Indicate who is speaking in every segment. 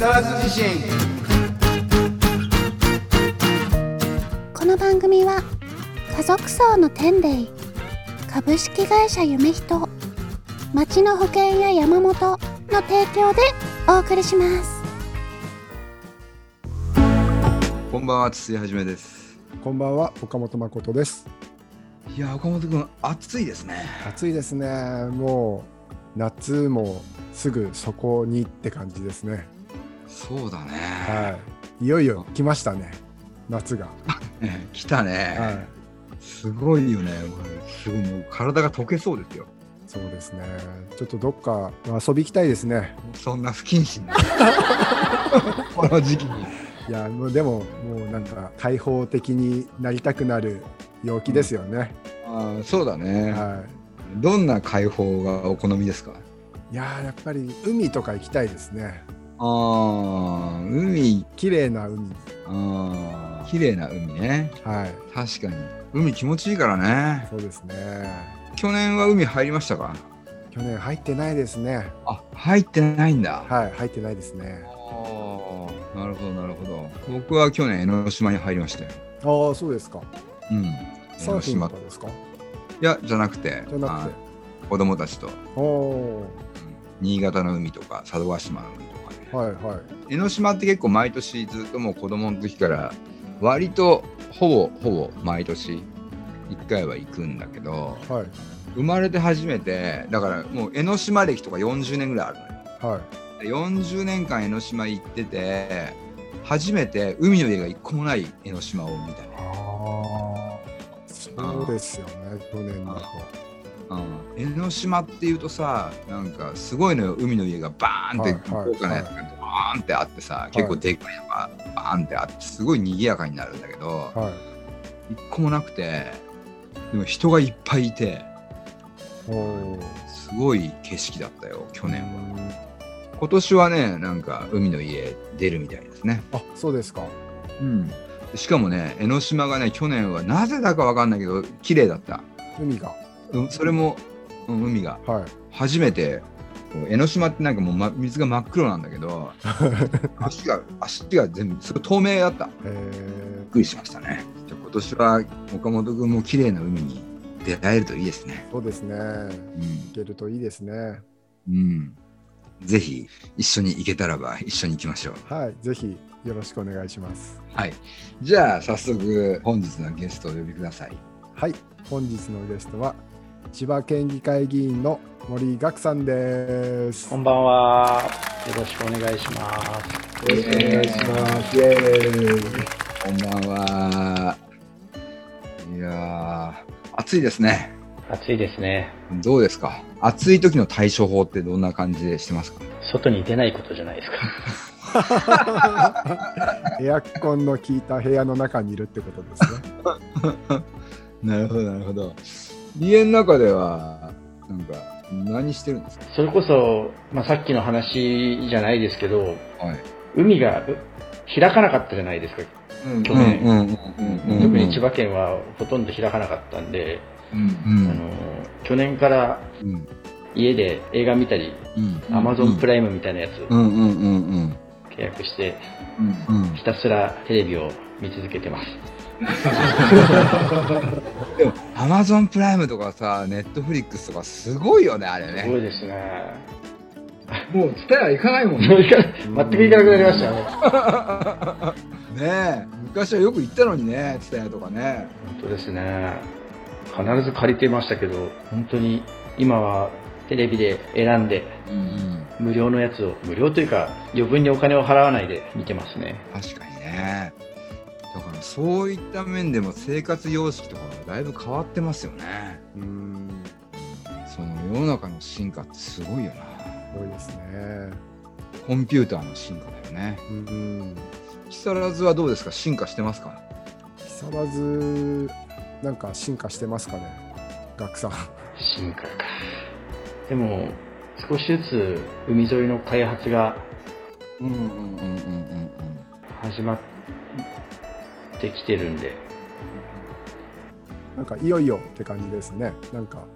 Speaker 1: 沢津地震。
Speaker 2: この番組は家族層の天霊株式会社夢人町の保険や山本の提供でお送りします。
Speaker 1: こんばんは筒井はじめです。
Speaker 3: こんばんは岡本誠です。
Speaker 1: いや岡本君暑いですね。
Speaker 3: 暑いですね。もう夏もすぐそこにって感じですね
Speaker 1: そうだね。
Speaker 3: はい。いよいよ来ましたね。夏が。
Speaker 1: ね 来たね、
Speaker 3: はい。
Speaker 1: すごいよね。すごいもう体が溶けそうですよ。
Speaker 3: そうですね。ちょっとどっか遊び行きたいですね。
Speaker 1: そんな不謹慎な。この時期に。
Speaker 3: いやもうでももうなんか開放的になりたくなる陽気ですよね、
Speaker 1: あーそうだね、
Speaker 3: は
Speaker 1: どんな解放がお好みですか？
Speaker 3: いいやーやっぱり海とか行きたいですね
Speaker 1: ああ海。
Speaker 3: 綺麗な海。
Speaker 1: あー。綺麗な海ね。
Speaker 3: はい。
Speaker 1: 確かに。海気持ちいいからね。
Speaker 3: そうですね。
Speaker 1: 去年は海入りましたか？
Speaker 3: 去年入ってないですね。
Speaker 1: あ入ってないんだ。
Speaker 3: はい入ってないですね。
Speaker 1: ああなるほどなるほど。僕は去年江ノ島に入りましたよ
Speaker 3: ああそうですか。
Speaker 1: うん。
Speaker 3: サーフィン
Speaker 1: 島
Speaker 3: ですか？
Speaker 1: いやじゃなくて
Speaker 3: じゃなくて。
Speaker 1: あ子供たちと、
Speaker 3: おお
Speaker 1: 新潟の海とか佐渡島の海
Speaker 3: はいはい。
Speaker 1: 江ノ島って結構毎年ずっともう子供の時から割とほぼほぼ毎年1回は行くんだけど
Speaker 3: はい。
Speaker 1: 生まれて初めてだからもう江ノ島歴とか40年ぐらいあるのよ。
Speaker 3: はい。
Speaker 1: で40年間江ノ島行ってて初めて海の家が一個もない江ノ島を見たね、
Speaker 3: ああそうですよね去年だと。
Speaker 1: うん、江ノ島っていうとさなんかすごいのよ。海の家がバーンって豪華なやつがバーンってあってさ、結構でかいのがバーンってあってすごい賑やかになるんだけど、
Speaker 3: はい。
Speaker 1: 一個もなくてでも人がいっぱいいてすごい景色だったよ去年は。今年はねなんか海の家出るみたいですね。
Speaker 3: あそうですか。
Speaker 1: うん。しかもね江ノ島がね去年はなぜだかわかんないけど綺麗だった、
Speaker 3: 海が。
Speaker 1: うん、それも、うん、海が。
Speaker 3: はい。
Speaker 1: 初めて江ノ島ってなんかもう、ま、水が真っ黒なんだけど 足が足が全部すごい透明だった。びっ
Speaker 3: え
Speaker 1: くりしましたね。じゃあ今年は岡本君も綺麗な海に出会えるといいですね。
Speaker 3: ー、そうですね。
Speaker 1: うん。
Speaker 3: 行けるといいですね。
Speaker 1: うん、ぜひ一緒に行けたらば一緒に行きましょう。
Speaker 3: はいぜひよろしくお願いします。
Speaker 1: はい。じゃあ早速本日のゲストをお呼びください。
Speaker 3: はい本日のゲストは千葉県議会議員の森岳さんです
Speaker 4: こんばんは。よろしくお願いします。
Speaker 3: よろしくお願いしますイエーイ
Speaker 1: こんばんは。いやー、暑いですね。
Speaker 4: 暑いですね。
Speaker 1: どうですか？暑い時の対処法ってどんな感じでしてますか？
Speaker 4: 外に出ないことじゃないですか。
Speaker 3: エアコンの効いた部屋の中にいるってことですね
Speaker 1: なるほど、なるほど。家の中では、なんか、何してるんですか？
Speaker 4: それこそ、まあ、さっきの話じゃないですけど、
Speaker 1: はい。
Speaker 4: 海がう開かなかったじゃないですか。
Speaker 1: うん
Speaker 4: 去年。
Speaker 1: うんうんうんうん
Speaker 4: 特に千葉県はほとんど開かなかったんで、
Speaker 1: うん
Speaker 4: あの去年から
Speaker 1: うん。
Speaker 4: 家で映画見たり、
Speaker 1: うん。
Speaker 4: アマゾンプライムみたいなやつ
Speaker 1: うんうんうんうん。
Speaker 4: 契約して、
Speaker 1: うんうん。
Speaker 4: ひたすらテレビを見続けてます。
Speaker 1: でもアマゾンプライムとかさネットフリックスとかすごいよねあれ
Speaker 4: すご
Speaker 1: ね
Speaker 4: いですね。
Speaker 1: もう伝え行かないもんね。
Speaker 4: 全く行かなくなりましたよね。
Speaker 1: ねえ昔はよく行ったのにねツタヤとかね。
Speaker 4: 本当ですね。必ず借りてましたけど本当に今はテレビで選んで
Speaker 1: うん。
Speaker 4: 無料のやつを無料というか余分にお金を払わないで見てますね。
Speaker 1: 確かにねそういった面でも生活様式とかがだいぶ変わってますよね。
Speaker 3: うん。
Speaker 1: その世の中の進化ってすごいよな。
Speaker 3: 多いですね。
Speaker 1: コンピューターの進化だよね。
Speaker 3: うん
Speaker 1: 木更津はどうですか？進化してますか？
Speaker 3: 木更津なんか進化してますかね？学さん。
Speaker 4: 進化か。でも少しずつ海沿いの開発が
Speaker 1: うんうんうんうんうん。
Speaker 4: 始まってきてるんで。
Speaker 3: なんかいよいよって感じですね。なんか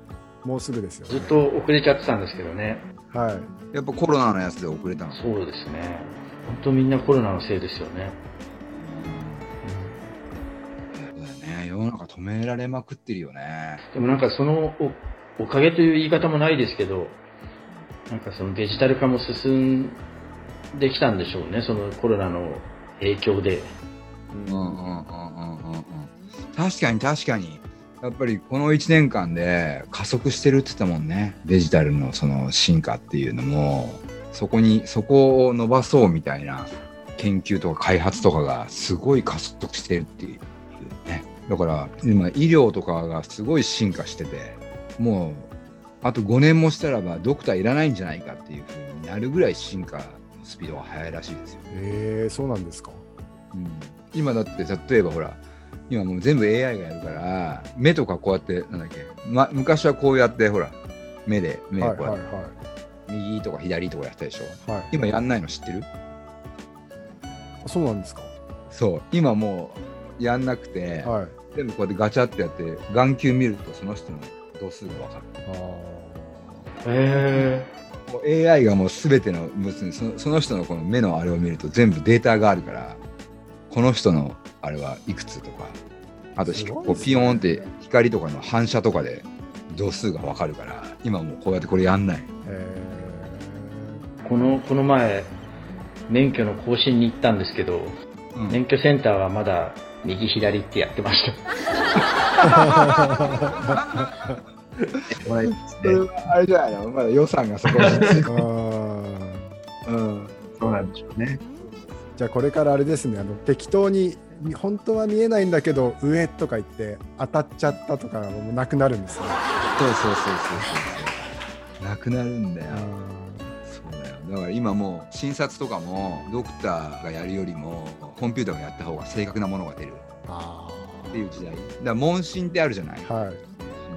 Speaker 3: もうすぐですよね。
Speaker 4: ずっと遅れちゃってたんですけどね。
Speaker 3: はい。
Speaker 1: やっぱコロナのやつで遅れたの。
Speaker 4: そうですね。本当みんなコロナのせいですよね。
Speaker 1: 世の中止められまくってるよね。
Speaker 4: でもなんかそのおおかげという言い方もないですけど、なんかそのデジタル化も進んできたんでしょうね、そのコロナの影響で。
Speaker 1: うんうんうんうん。確かに確かに。やっぱりこの1年間で加速してるって言ったもんね。デジタルのその進化っていうのも、そこに、そこを伸ばそうみたいな研究とか開発とかがすごい加速してるっていうね。だから今医療とかがすごい進化してて、もうあと5年もしたらばドクターいらないんじゃないかっていう風になるぐらい進化のスピードが速いらしいですよ。
Speaker 3: へえー、そうなんですか。
Speaker 1: うん、今だって例えばほら今もう全部 AI がやるから目とかこうやってなんだっけ、ま、昔はこうやってほら目で目
Speaker 3: はいはい
Speaker 1: こうやって、右とか左とかやったでしょ？
Speaker 3: はい。はい、
Speaker 1: 今やんないの知ってる？
Speaker 3: そうなんですか？
Speaker 1: そう。今もうやんなくて、
Speaker 3: はい。
Speaker 1: 全部こうやってガチャってやって眼球見るとその人の度数が分かる。
Speaker 3: あ
Speaker 4: へ
Speaker 1: もう AI がもう全てのそのその人のこの目のあれを見ると全部データがあるからこの人のあれはいくつとかあとこうピヨーンって光とかの反射とかで度数が分かるから今もうこうやってこれやんない。
Speaker 4: このこの前、免許の更新に行ったんですけど、
Speaker 1: うん。
Speaker 4: 免許センターはまだ右左ってやってました。
Speaker 1: あれじゃないの？まだ予算がそこにうん。
Speaker 5: そうなんでしょうね。
Speaker 3: じゃあこれからあれですねあの適当に本当は見えないんだけど上とか言って当たっちゃったとかもなくなるんですね。
Speaker 1: そうそうそうそうそう。なくなるんだよ。そうだよ。だから今もう診察とかもドクターがやるよりもコンピューターがやった方が正確なものが出る。
Speaker 3: あ
Speaker 1: っていう時代。だから問診ってあるじゃない。
Speaker 3: あはい。
Speaker 1: 問診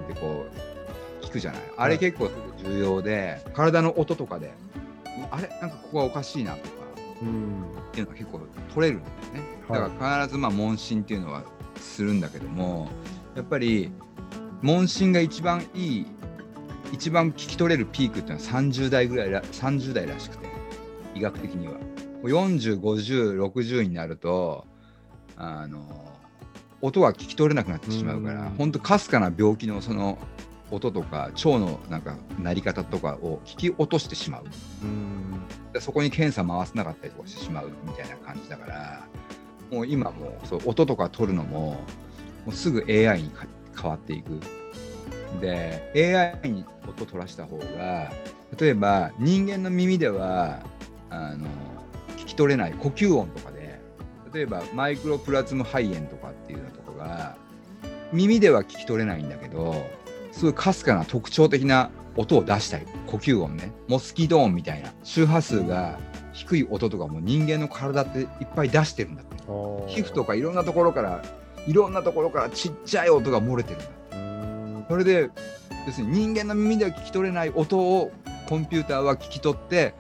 Speaker 1: ってこう聞くじゃない。あれ結構重要で体の音とかであれ？なんかここがおかしいなと。っていうのが結構取れるんだよね。だ
Speaker 3: はい。
Speaker 1: から必ずまあ問診っていうのはするんだけどもやっぱり問診が一番いい一番聞き取れるピークっていうのは30代ぐらいら30代らしくて医学的には。もう405060になるとあの音が聞き取れなくなってしまうから
Speaker 3: うん。
Speaker 1: 本当かすかな病気のその音とか腸のなんか鳴り方とかを聞き落としてしまう。
Speaker 3: う
Speaker 1: そこに検査回せなかったりとかしてしまうみたいな感じだからもう今もうそう音とか取るのももうすぐ AI にか変わっていく。で AI に音取らした方が例えば人間の耳ではあの聞き取れない呼吸音とかで例えばマイクロプラズム肺炎とかっていうのとかが耳では聞き取れないんだけどすごいかすかな特徴的な音を出したり呼吸音ね。モスキート音みたいな周波数が低い音とかも人間の体っていっぱい出してるんだって。皮膚とかいろんなところからいろんなところからちっちゃい音が漏れてるんだ
Speaker 3: うん
Speaker 1: それで要するに人間の耳では聞き取れない音をコンピューターは聞き取って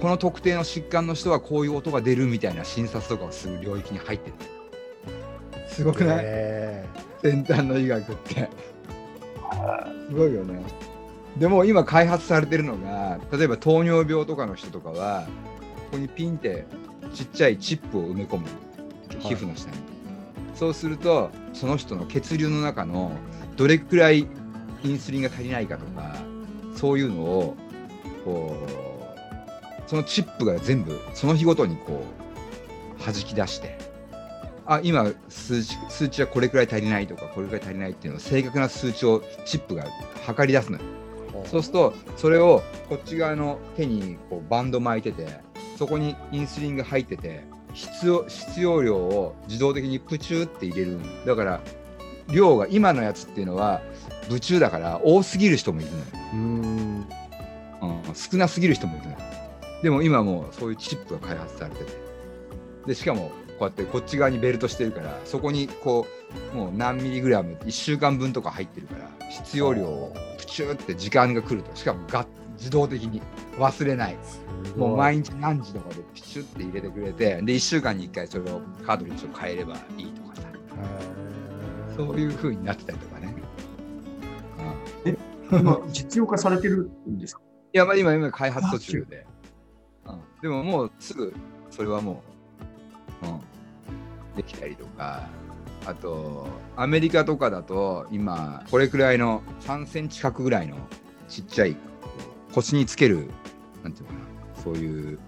Speaker 1: この特定の疾患の人はこういう音が出るみたいな診察とかをする領域に入ってるすごくない、
Speaker 3: え
Speaker 1: 先端の医学ってすごいよね。でも今開発されてるのが例えば糖尿病とかの人とかはここにピンってちっちゃいチップを埋め込む。皮膚の下に、そうするとその人の血流の中のどれくらいインスリンが足りないかとかそういうのをこうそのチップが全部その日ごとにこう弾き出してあ今数値数値はこれくらい足りないとかこれくらい足りないっていうのを正確な数値をチップが測り出すのよ。
Speaker 3: ー
Speaker 1: そうするとそれをこっち側の手にこうバンド巻いててそこにインスリンが入ってて必要必要量を自動的にプチューって入れるだから量が今のやつっていうのは部中だから多すぎる人もいるのよ、
Speaker 3: うん。
Speaker 1: うん、少なすぎる人もいるのよ。でも今もうそういうチップが開発されてて。でしかもこうやってこっち側にベルトしてるからそこにこうもう何ミリグラム1週間分とか入ってるから必要量をプチューって時間が来ると。しかもが自動的に。忘れない。もう毎日何時とかでピチュって入れてくれてで1週間に1回それをカートリッジを変えればいいとかさ。そういう風になってたりとかね、うん、い
Speaker 5: 今、実用化されてるんですか？
Speaker 1: やまあ今今開発途中で。うん、でももうすぐそれはもう、うん、できたりとか。あとアメリカとかだと今これくらいの3センチ角ぐらいのちっちゃい腰につけるなんていうのかな。そういう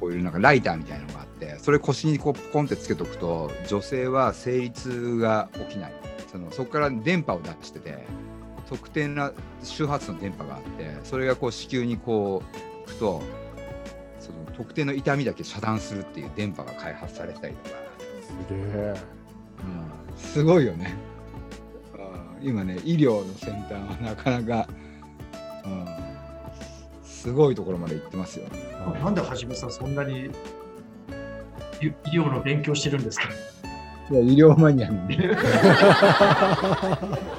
Speaker 1: こういうなんかライターみたいなのがあってそれ腰にこうポンってつけとくと女性は生理痛が起きない。そのそこから電波を出してて特定な周波数の電波があってそれがこう子宮にこう行くと特定の痛みだけ遮断するっていう電波が開発されたりとか、
Speaker 3: すげえ。
Speaker 1: うん、すごいよね、うん、今ね医療の先端はなかなか、うん、すごいところまで行ってますよ
Speaker 5: なんではじめさんそんなに医医療の勉強してるんですか？
Speaker 1: いや医療マニアなんで。医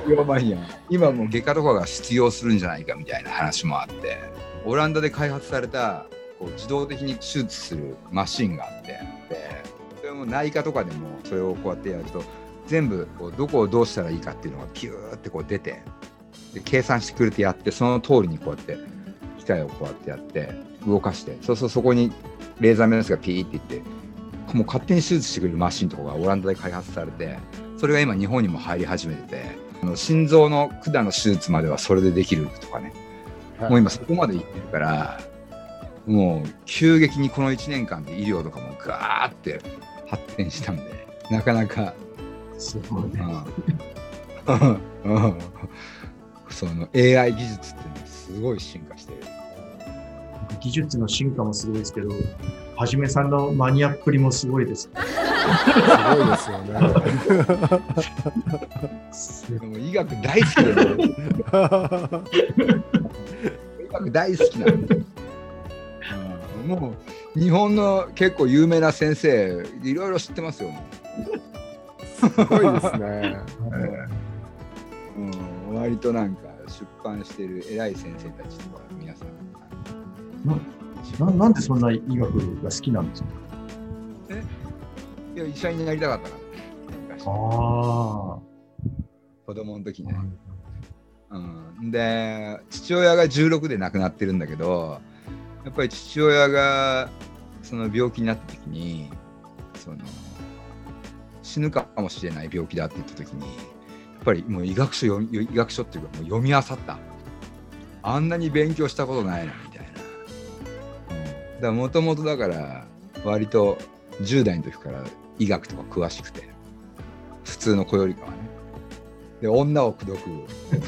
Speaker 1: 療マニア。今もう外科とかが必要するんじゃないかみたいな話もあって。オランダで開発されたこう自動的に手術するマシンがあってでそれも内科とかでもそれをこうやってやると全部こうどこをどうしたらいいかっていうのがピューってこう出てで計算してくれてやってその通りにこうやって機械をこうやってやって動かしてそうそうそこにレーザーメスがピーっていってもう勝手に手術してくれるマシンとかがオランダで開発されてそれが今日本にも入り始めててあの心臓の管の手術まではそれでできるとかねもう今そこまで行ってるからもう急激にこの1年間で医療とかもガーって発展したんでなかなか、
Speaker 5: すごいね。
Speaker 1: その AI 技術っていうのはすごい進化してる。
Speaker 5: 技術の進化もすごいですけど、はじめさんのマニアっぷりもすごいです。
Speaker 3: すごいですよね。
Speaker 1: でも医学大好きだよ、ね、医学大好きなん、もう日本の結構有名な先生いろいろ知ってますよ、も
Speaker 3: すごいですね。
Speaker 1: う うん、割となんか出版してる偉い先生たちとか皆さん。
Speaker 5: ななんでそんな医学が好きなんですか？
Speaker 1: いや医者になりたかったから。昔。
Speaker 5: ああ。
Speaker 1: 子供の時ね、うん、で父親が16で亡くなってるんだけどやっぱり父親がその病気になった時にその死ぬかもしれない病気だって言った時にやっぱりもう医学書読医学書っていうかもう読み漁った。あんなに勉強したことないなみたいな、うん、だからもともとだから割と10代の時から医学とか詳しくて普通の子よりかはね。で女を口説く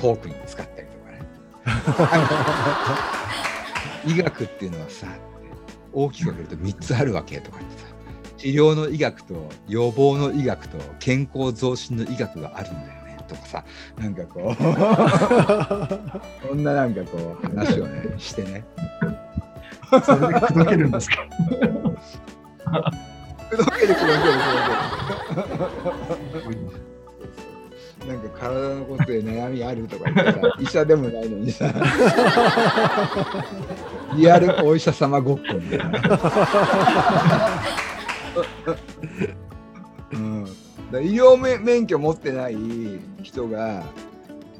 Speaker 1: トークに使ったりとかね。医学っていうのはさ大きく分けると3つあるわけとか言ってさ治療の医学と予防の医学と健康増進の医学があるんだよねとかさなんかこう そんななんかこう話をねしてね。
Speaker 5: それで口説けるんですか？
Speaker 1: 口説ける口説ける口説ける。なんか体のことで悩みあるとか言ってさ医者でもないのにさリアルお医者様ごっこみたいな、うん、だ医療め免許持ってない人が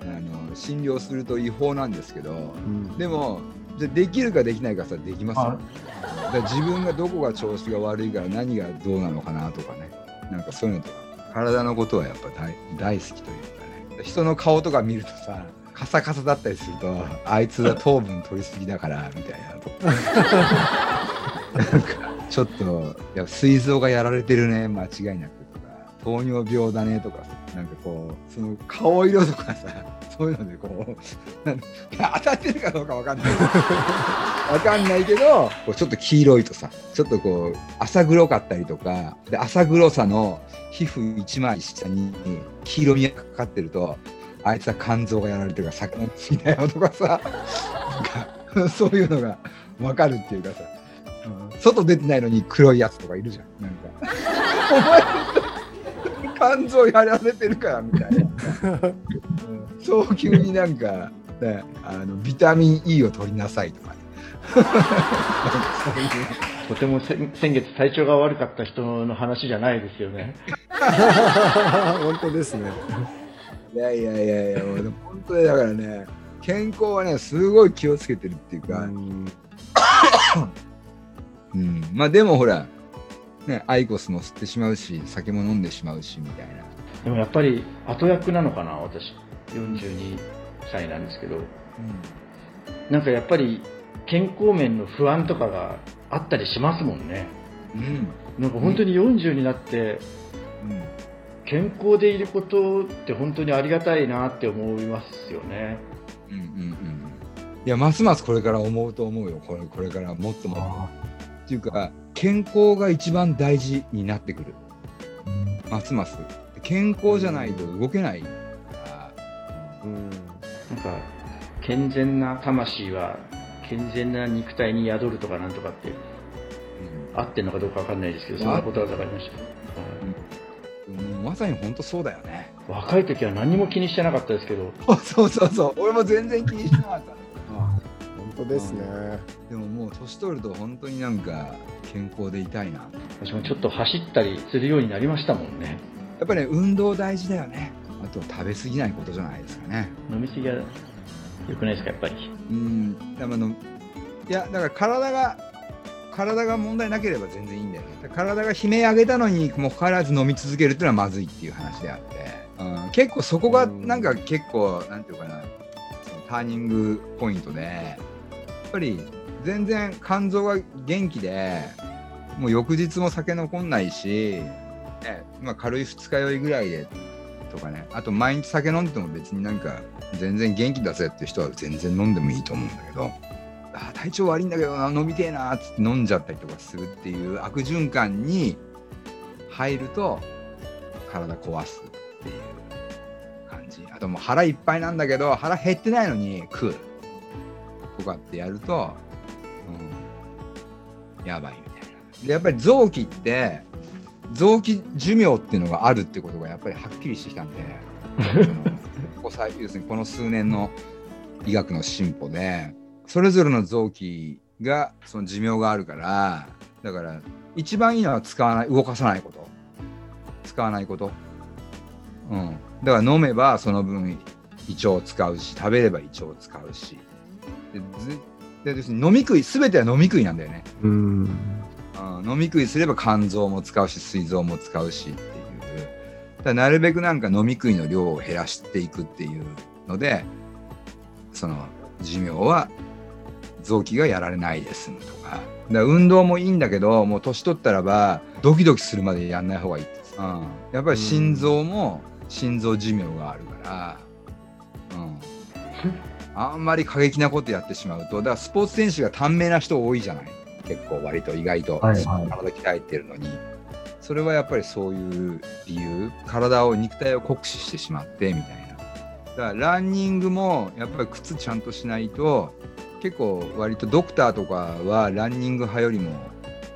Speaker 1: あの診療すると違法なんですけど
Speaker 3: うん。
Speaker 1: でもじゃあできるかできないかさできますよ。
Speaker 5: あ
Speaker 1: だ自分がどこが調子が悪いから何がどうなのかなとかね。なんかそういうのとか。体のことはやっぱ大大好きというかね。人の顔とか見るとさカサカサだったりするとあいつは糖分取りすぎだからみたいな。と なんかちょっといや膵臓がやられてるね間違いなくとか糖尿病だねとかさなんかこうその顔色とかさそういうのでこう当たってるかどうかわかんない。わかんないけどこうちょっと黄色いとさちょっとこう浅黒かったりとかで浅黒さの皮膚一枚下に黄色みがかかってるとあいつは肝臓がやられてるから魚好きだよとかさ。そういうのがわかるっていうかさ、うん外出てないのに黒いやつとかいるじゃん。なんか。お前肝臓やられてるからみたいな、うん。早急になんか、ね、あのビタミン E を取りなさいとかね。
Speaker 4: とてもせ先月体調が悪かった人の話じゃないですよね。
Speaker 3: 本当ですね。
Speaker 1: いやいやいやいや、本当にだからね、健康はね、すごい気をつけてるっていうか、
Speaker 3: うん。
Speaker 1: うん、まあでもほら、ね、アイコスも吸ってしまうし酒も飲んでしまうしみたいな。
Speaker 4: でもやっぱり後役なのかな私。42歳なんですけど。なんかやっぱり健康面の不安とかがあったりしますもんね。
Speaker 1: うん。
Speaker 4: なんか本当に40になって健康でいることって本当にありがたいなって思いますよね。
Speaker 1: うんうんうん。うんいやますますこれから思うと思うよ。これこれからもっとも。っとていうか健康が一番大事になってくる。ますます。健康じゃないと動けないから。
Speaker 3: うん。
Speaker 4: なんか健全な魂は健全な肉体に宿るとかなんとかって
Speaker 1: うん。
Speaker 4: 合ってんのかどうかわかんないですけどそんなことは分かりました、
Speaker 1: うまさに本当そうだよね。
Speaker 4: 若い時は何も気にしてなかったですけど
Speaker 1: そうそうそう、俺も全然気にしてなかった。
Speaker 3: 本当ですね。
Speaker 1: でももう年取ると本当になんか健康でいたいな。
Speaker 4: 私もちょっと走ったりするようになりましたもんね
Speaker 1: やっぱりね、運動大事だよね。あと食べ過ぎないことじゃないですかね。
Speaker 4: 飲みすぎは良くないですかやっぱり
Speaker 1: うん、でもあのいや、だから体が、体が問題なければ全然いいん体が悲鳴上げたのにもかかわらず飲み続けるっていうのはまずいっていう話であって、うん、結構そこがなんか結構、なんていうかな、そのターニングポイントで、やっぱり全然肝臓が元気で、もう翌日も酒残んないし、ねまあ、軽い二日酔いぐらいでとかね、あと毎日酒飲んでても別になんか全然元気だぜって人は全然飲んでもいいと思うんだけど、あー体調悪いんだけどな飲みてえなーっつって飲んじゃったりとかするっていう悪循環に入ると体壊すっていう感じ。あともう腹いっぱいなんだけど腹減ってないのに食う。とかってやると、うん、やばいみたいな。でやっぱり臓器って臓器寿命っていうのがあるってことがやっぱりはっきりしてきたんで ここ最要するにこの数年の医学の進歩でそれぞれの臓器がその寿命があるからだから一番いいのは使わない動かさないこと。使わないこと。うん。だから飲めばその分胃腸を使うし食べれば胃腸を使うし。でずで飲み食い全ては飲み食いなんだよね。
Speaker 3: うん。
Speaker 1: うん飲み食いすれば肝臓も使うし膵臓も使うしっていう。だなるべくなんか飲み食いの量を減らしていくっていうのでその寿命は臓器がやられないで済むとか。だ運動もいいんだけどもう年取ったらばドキドキするまでやんない方がいいって、うん、やっぱり心臓も心臓寿命があるから、うん、あんまり過激なことやってしまうとだからスポーツ選手が短命な人多いじゃない。結構割と意外と、
Speaker 5: はいはい。
Speaker 1: 体鍛えてるのに。それはやっぱりそういう理由体を肉体を酷使してしまってみたいな。だからランニングもやっぱり靴ちゃんとしないと結構割とドクターとかはランニング派よりも、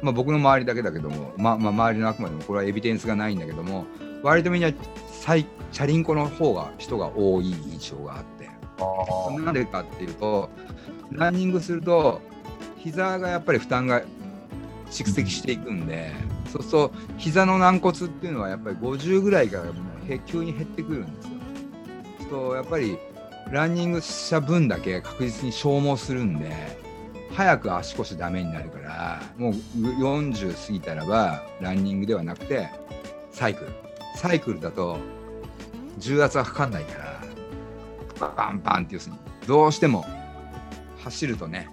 Speaker 1: まあ、僕の周りだけだけども、ままあ、周りのあくまでもこれはエビデンスがないんだけども割とみんなサイチャリンコの方が人が多い印象があってなんでかっていうとランニングすると膝がやっぱり負担が蓄積していくんで、そうすると膝の軟骨っていうのはやっぱり50ぐらいからもうへ急に減ってくるんですよ。そうやっぱりランニングした分だけ確実に消耗するんで早く足腰ダメになるからもう40過ぎたらばランニングではなくてサイクル。サイクルだと重圧がかかんないからバンバンって要するにどうしても走るとね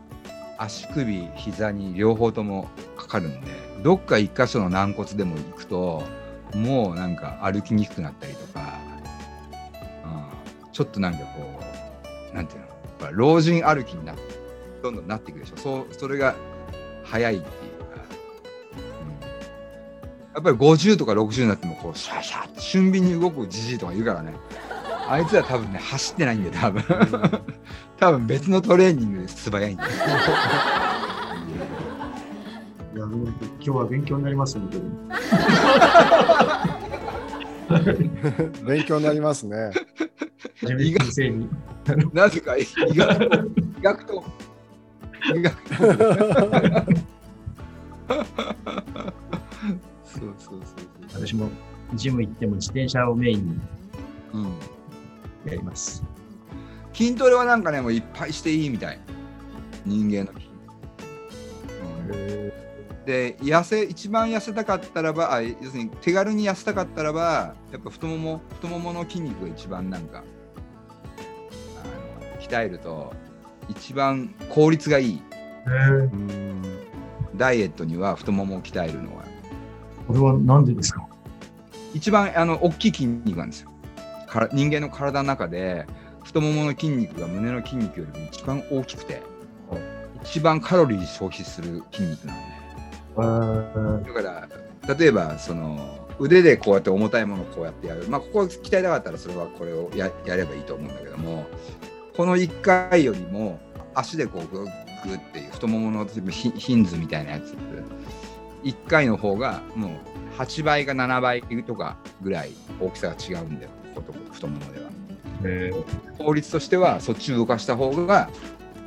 Speaker 1: 足首膝に両方ともかかるんでどっか一箇所の軟骨でも行くともうなんか歩きにくくなったりとか、ちょっとなんかこうなんていうのやっぱ老人歩きになってどんどんなっていくでしょそうそれが早いっていうか、うん、やっぱり50とか60になってもこうシャシャって俊敏に動くじじいとかいるからね。あいつら多分ね走ってないんだよ多分。多分別のトレーニングで素早いんだよ。
Speaker 5: いや今日は勉強になります、本当に。
Speaker 3: 勉強になりますね。
Speaker 5: 自分先生に。
Speaker 1: なぜか医学と医学と。医学とそうそうそうそう。
Speaker 5: 私もジム行っても自転車をメインに
Speaker 1: うん
Speaker 5: やります。
Speaker 1: 筋トレはなんかねもういっぱいしていいみたい。人間の筋、で痩せ一番痩せたかったらばあ要するに手軽に痩せたかったらばやっぱ太もも太ももの筋肉が一番なんか鍛えると一番効率がいい。
Speaker 5: えー。
Speaker 3: うん。
Speaker 1: ダイエットには太ももを鍛えるのは。
Speaker 5: これはなんでですか？
Speaker 1: 一番あの大きい筋肉なんですよ。から人間の体の中で太ももの筋肉が胸の筋肉よりも一番大きくて一番カロリー消費する筋肉なんで。
Speaker 5: えー。
Speaker 1: だから例えばその腕でこうやって重たいものをこうやってやる。まあここを鍛えたかったらそれはこれをややればいいと思うんだけどもこの1回よりも足でこうグッグッっていう太もものヒヒンズみたいなやつ。1回の方がもう8倍か7倍とかぐらい大きさが違うんだよ。太ももでは。
Speaker 5: えー。
Speaker 1: 効率としてはそっちを動かした方が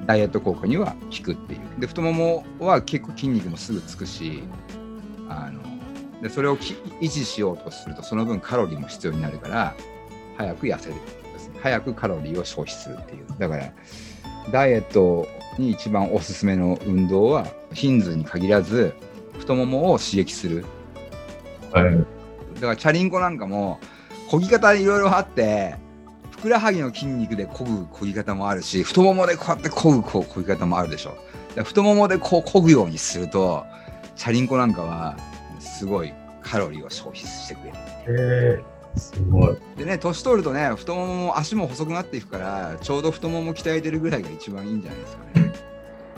Speaker 1: ダイエット効果には効くっていう。で太ももは結構筋肉もすぐつくしあのでそれをき維持しようとするとその分カロリーも必要になるから早く痩せる早くカロリーを消費するっていう。だからダイエットに一番おすすめの運動はヒンズに限らず太ももを刺激する。
Speaker 5: はい。
Speaker 1: だからチャリンコなんかも漕ぎ方いろいろあってふくらはぎの筋肉で漕ぐ漕ぎ方もあるし太ももでこうやって漕ぐ漕ぎ方もあるでしょ。太ももでこう漕ぐようにするとチャリンコなんかはすごいカロリーを消費してくれる。
Speaker 5: えーすごい。
Speaker 1: でね年取るとね太ももも足も細くなっていくからちょうど太もも鍛えてるぐらいが一番いいんじゃないですかね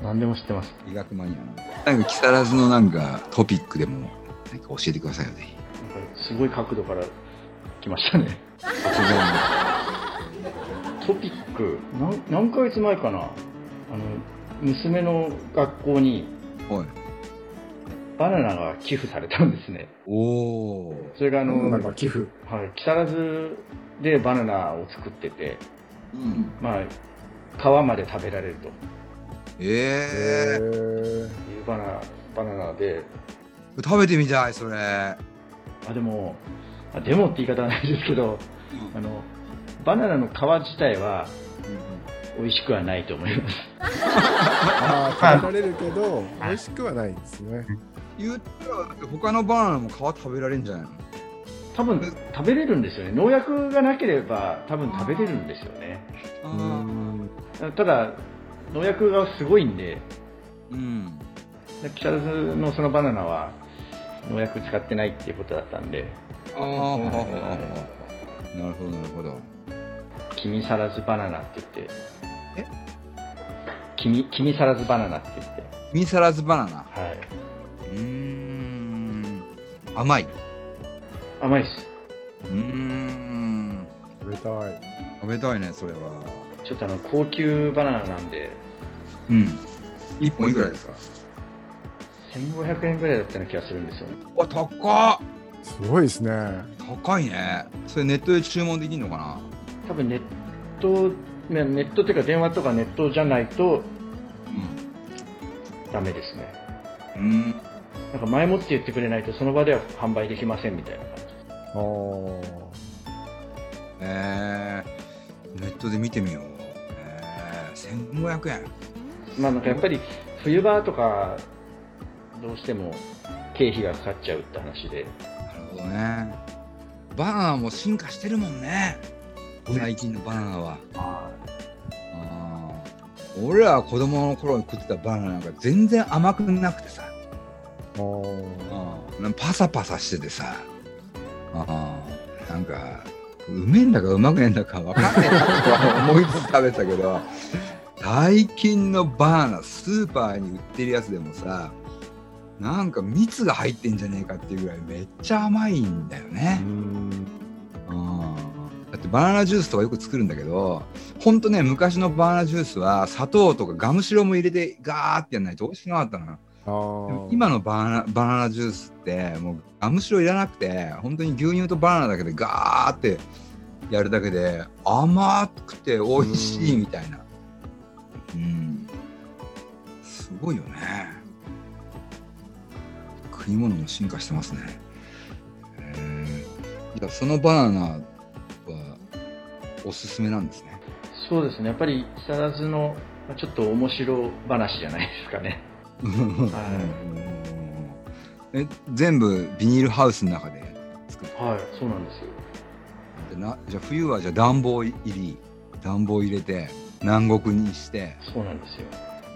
Speaker 4: 何でも知ってます。
Speaker 1: 医学マニアのなんか木更津のなんかトピックでもなんか教えてくださいよぜひ
Speaker 4: すごい角度から来ましたね。トピック、何何ヶ月前かなあの、娘の学校に
Speaker 1: はい
Speaker 4: バナナが寄付されたんですね。
Speaker 1: おお
Speaker 4: それがあの、
Speaker 3: なんか寄付。
Speaker 4: はい、木更津でバナナを作ってて、
Speaker 1: うん。
Speaker 4: まあ、皮まで食べられると。
Speaker 1: え
Speaker 3: へ
Speaker 1: え
Speaker 3: ー。
Speaker 4: いうバナナバナナで、
Speaker 1: 食べてみたいそれ。
Speaker 4: あ、でも、あでもって言い方はないですけど、あの、バナナの皮自体は美味しくはないと思います。
Speaker 3: ああ、食べられるけど、美味しくはないですね。
Speaker 1: 言ったら他のバナナも皮食べられるんじゃないの？
Speaker 4: 多分食べれるんですよね。農薬がなければ多分食べれるんですよね。
Speaker 3: うー。ん
Speaker 4: ただ、農薬がすごいんで、
Speaker 1: うん。
Speaker 4: 木更津のそのバナナは農薬使ってないっていうことだったんで、
Speaker 1: ああなるほどなるほど。
Speaker 4: 君さらずバナナって言って、
Speaker 1: え？
Speaker 4: 君、君さらずバナナって言って、
Speaker 1: ミサラズバナナ？
Speaker 4: はい。
Speaker 1: うーん。甘い？
Speaker 4: 甘いです。
Speaker 1: うーん。
Speaker 3: 食べたい。
Speaker 1: 食べたいねそれは。
Speaker 4: ちょっとあの、高級バナナなんで、
Speaker 1: うん。1本いくらですか
Speaker 4: ？1500円ぐらいだったような気がするんですよね。
Speaker 1: わ高っ！
Speaker 3: すごいですね。
Speaker 1: 高いね。それネットで注文できるのかな？
Speaker 4: 多分ネット、ねネットっていうか電話とかネットじゃないとダメですね。
Speaker 1: うん。うん
Speaker 4: なんか前もって言ってくれないとその場では販売できませんみたいな感じ。
Speaker 3: あー。
Speaker 1: え。ー、ネットで見てみよう。え。ー、1500円。
Speaker 4: まあなんかやっぱり冬場とかどうしても経費がかかっちゃうって話で、
Speaker 1: なるほどね。バナナも進化してるもんね。最近のバナナは。
Speaker 5: あ
Speaker 1: 俺らは子供の頃に食ってたバナナなんか全然甘くなくてさ。
Speaker 3: あ
Speaker 1: パサパサしててさ。あーなんかうめえんだかうまくねえんだかわかんねえな。と は思いつつ食べたけど。最近のバナナスーパーに売ってるやつでもさなんか蜜が入ってんじゃねえかっていうぐらいめっちゃ甘いんだよね。
Speaker 3: う
Speaker 1: ってバナナジュースとかよく作るんだけどほんとね昔のバナナジュースは砂糖とかガムシロも入れてガーってやんないと美味しくなかったのよ。
Speaker 3: あー。
Speaker 1: 今のバナナバナナジュースってもうガムシロいらなくて本当に牛乳とバナナだけでガーってやるだけで甘くて美味しいみたいな。うん。すごいよね。食い物も進化してますね。へえいやそのバナナはおすすめなんですね。
Speaker 4: そうですね、やっぱり木更津のまあちょっと面白話じゃないですかね。
Speaker 1: うん。え全部ビニールハウスの中で作って
Speaker 4: はいそうなんですよ。
Speaker 1: でなじゃあ冬はじゃあ暖房入り暖房入れて南国にして。
Speaker 4: そうなんですよ。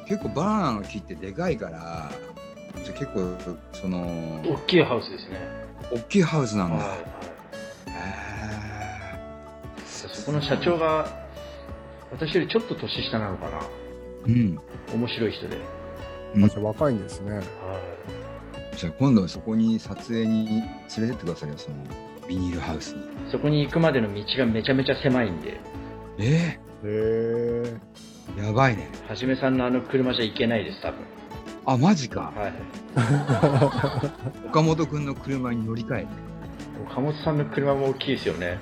Speaker 1: 結構バナナの木ってでかいからじゃあ結構その
Speaker 4: 大きいハウスですね。
Speaker 1: 大きいハウスなんだ、
Speaker 4: はいはい。
Speaker 1: へ
Speaker 4: そこの社長が私よりちょっと年下なのかな。
Speaker 1: えうん。
Speaker 4: 面白い人で、
Speaker 1: うん
Speaker 3: 若いんですね。
Speaker 4: は
Speaker 1: じゃあ今度そこに撮影に連れてってくださいよそのビニールハウスに。
Speaker 4: い、そこに行くまでの道がめちゃめちゃ狭いんで。
Speaker 1: え
Speaker 3: へえ。
Speaker 1: えやばいね。
Speaker 4: はじめさんのあの車じゃ行けないです多分。
Speaker 1: あマジか。
Speaker 4: はい。
Speaker 1: 岡本君の車に乗り換えて。
Speaker 4: 岡本さんの車も大きいですよね。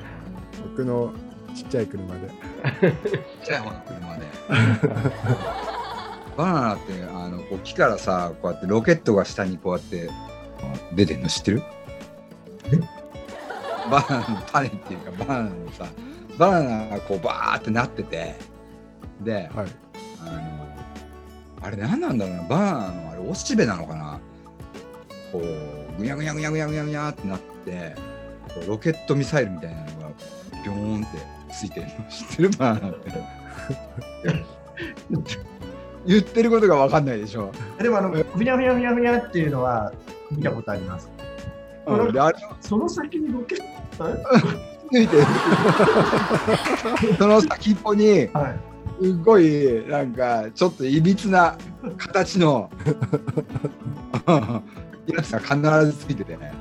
Speaker 3: 僕のちっちゃい車で。
Speaker 1: ちっちゃい方の車で。バナナってあのこう木からさこうやってロケットが下にこうやって出てんの知ってる？バナナの種っていうかバナナのさバナナがこうバーってなってて。で
Speaker 3: はい。
Speaker 1: あのあれ何なんだろうな？バナナのあれおしべなのかな？こうぐにゃぐにゃぐにゃぐにゃぐにゃってなってこうロケットミサイルみたいなのがビョーンってついてるの知ってるバナナって。言ってることが分かんないでしょ、
Speaker 5: でもあの、ふにゃふにゃふにゃふにゃっていうのは見たことあります。
Speaker 1: うん、であれ
Speaker 5: その先にロケット、
Speaker 1: ついてるその先っぽに
Speaker 5: はい。
Speaker 1: すごいなんかちょっといびつな形の やつが必ずついててね。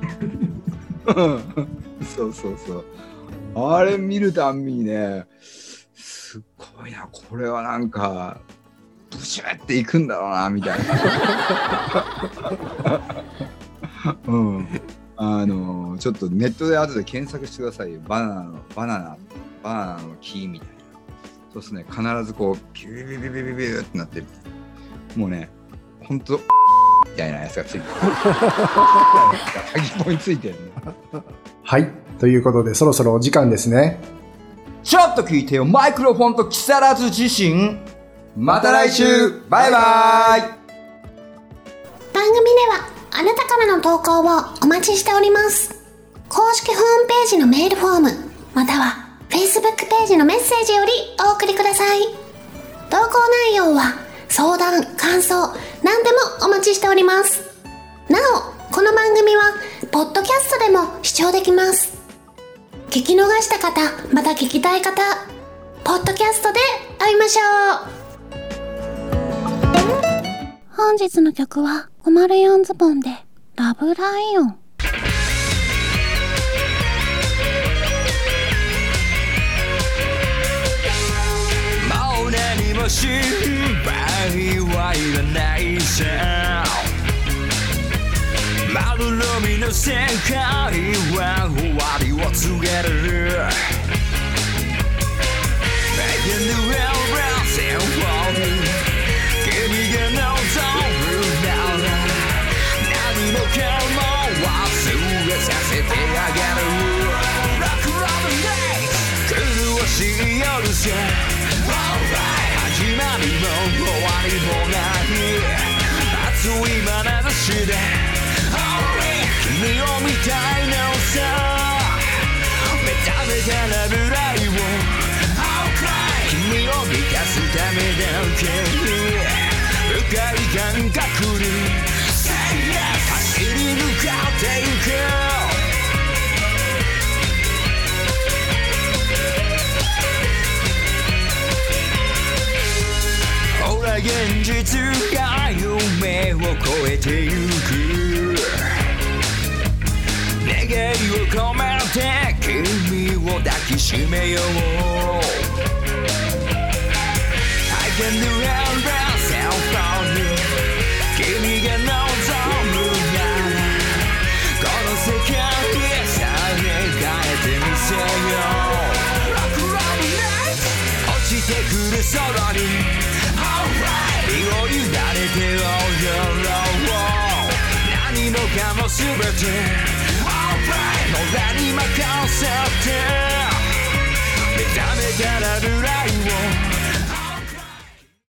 Speaker 1: そうそうそうあれ見るたんびにねすごいなこれはなんかブシューっていくんだろうなみたいな。うん。あのちょっとネットで後で検索してくださいよ。バナナのバナナバナナの木みたいな。そうですね。必ずこうピュービュービュービュービュービューってなってるもうねほんとみたいなやつがついてる先っぽについてるね
Speaker 6: はい。ということで、そろそろお時間ですね。
Speaker 1: ちょっと聞いてよマイクロフォンと木更津自身。また来週。バイバイ。
Speaker 2: 番組ではあなたからの投稿をお待ちしております。公式ホームページのメールフォームまたは Facebook ページのメッセージよりお送りください。投稿内容は相談感想何でもお待ちしております。なおこの番組はポッドキャストでも視聴できます聞き逃した方また聞きたい方ポッドキャストで会いましょう。本日の曲は504ズボンでラブライオン。
Speaker 7: もう何も心配はいらないさ。丸のみの世界は終わりを告げる Making the world round symphony 君が望むなら何もかも忘れさせてあげる Rock on the night 狂しい夜さ Alright 始まりも終わりもない。熱い眼差しで。Alright 君を見たいのさ。目覚めたラブライを君を満たすためだけに深い感覚に。走り抜かってゆく。ほら現実が夢を超えてゆく夢を I can do everything for you 君が望むならこの世界にさえてみせよう落ちてくる空に身を委ねて踊ろう何もかも全て、right. 野田にて目覚めたらブライを